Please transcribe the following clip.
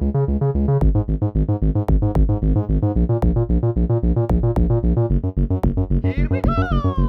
Here we go!